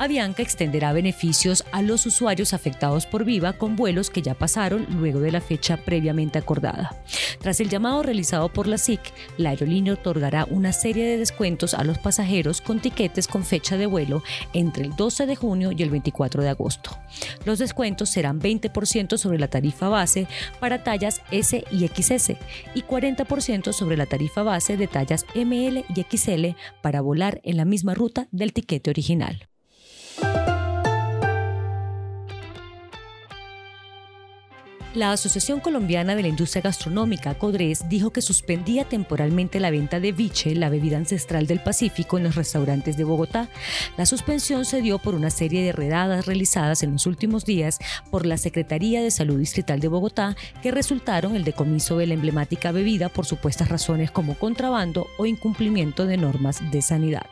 Avianca extenderá beneficios a los usuarios afectados por Viva con vuelos que ya pasaron luego de la fecha previamente acordada. Tras el llamado realizado por la SIC, la aerolínea otorgará una serie de descuentos a los pasajeros con tiquetes con fecha de vuelo entre el 12 de junio y el 24 de agosto. Los descuentos serán 20% sobre la tarifa base para tallas S y XS y 40% sobre la tarifa base de tallas ML y XL para volar en la misma ruta del tiquete original. La Asociación Colombiana de la Industria Gastronómica, CODRES, dijo que suspendía temporalmente la venta de biche, la bebida ancestral del Pacífico, en los restaurantes de Bogotá. La suspensión se dio por una serie de redadas realizadas en los últimos días por la Secretaría de Salud Distrital de Bogotá, que resultaron el decomiso de la emblemática bebida por supuestas razones como contrabando o incumplimiento de normas de sanidad.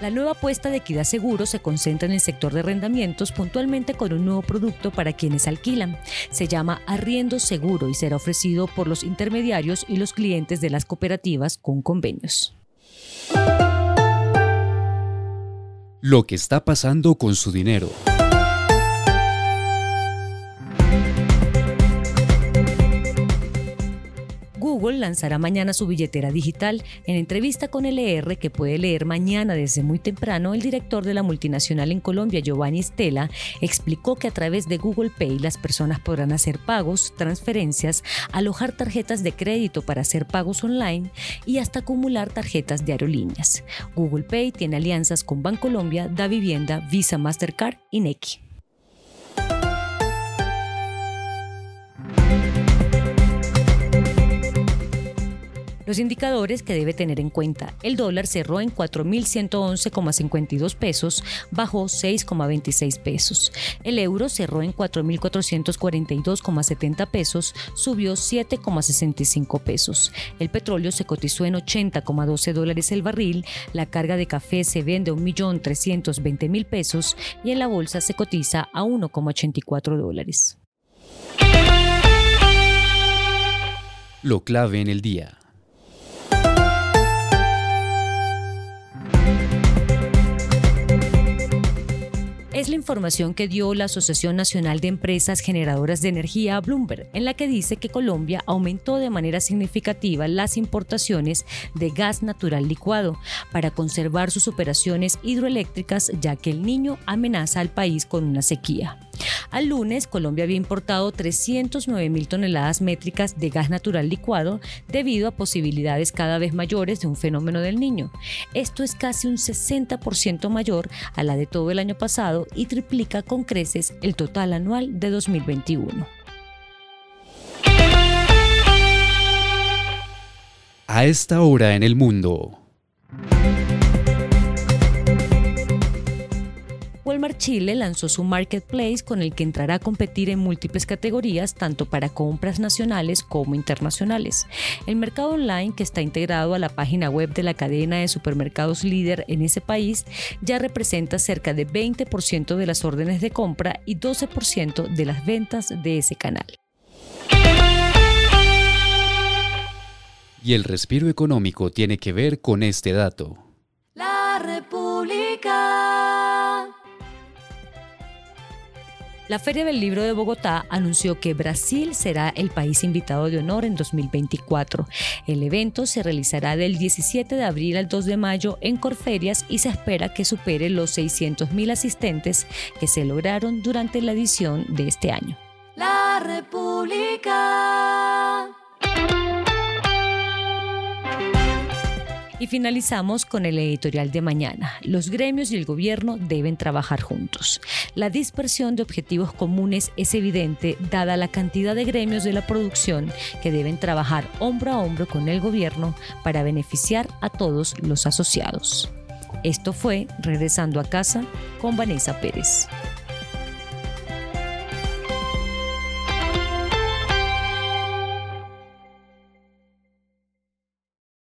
La nueva apuesta de Equidad Seguro se concentra en el sector de arrendamientos, puntualmente con un nuevo producto para quienes alquilan. Se llama Arriendo Seguro y será ofrecido por los intermediarios y los clientes de las cooperativas con convenios. Lo que está pasando con su dinero. Lanzará mañana su billetera digital. En entrevista con LR, que puede leer mañana desde muy temprano, el director de la multinacional en Colombia, Giovanni Stella, explicó que a través de Google Pay las personas podrán hacer pagos, transferencias, alojar tarjetas de crédito para hacer pagos online y hasta acumular tarjetas de aerolíneas. Google Pay tiene alianzas con Bancolombia, Da Vivienda, Visa Mastercard y Nequi. Los indicadores que debe tener en cuenta. El dólar cerró en 4.111,52 pesos, bajó 6,26 pesos. El euro cerró en 4.442,70 pesos, subió 7,65 pesos. El petróleo se cotizó en 80,12 dólares el barril. La carga de café se vende a 1.320.000 pesos y en la bolsa se cotiza a 1,84 dólares. Lo clave en el día. La información que dio la Asociación Nacional de Empresas Generadoras de Energía a Bloomberg, en la que dice que Colombia aumentó de manera significativa las importaciones de gas natural licuado para conservar sus operaciones hidroeléctricas, ya que el niño amenaza al país con una sequía. Al lunes, Colombia había importado 309 mil toneladas métricas de gas natural licuado debido a posibilidades cada vez mayores de un fenómeno del niño. Esto es casi un 60% mayor a la de todo el año pasado y triplica con creces el total anual de 2021. A esta hora en el mundo. Walmart Chile lanzó su marketplace con el que entrará a competir en múltiples categorías, tanto para compras nacionales como internacionales. El mercado online, que está integrado a la página web de la cadena de supermercados líder en ese país, ya representa cerca de 20% de las órdenes de compra y 12% de las ventas de ese canal. Y el respiro económico tiene que ver con este dato. La Feria del Libro de Bogotá anunció que Brasil será el país invitado de honor en 2024. El evento se realizará del 17 de abril al 2 de mayo en Corferias y se espera que supere los 600.000 asistentes que se lograron durante la edición de este año. La República. Y finalizamos con el editorial de mañana. Los gremios y el gobierno deben trabajar juntos. La dispersión de objetivos comunes es evidente dada la cantidad de gremios de la producción que deben trabajar hombro a hombro con el gobierno para beneficiar a todos los asociados. Esto fue Regresando a casa con Vanessa Pérez.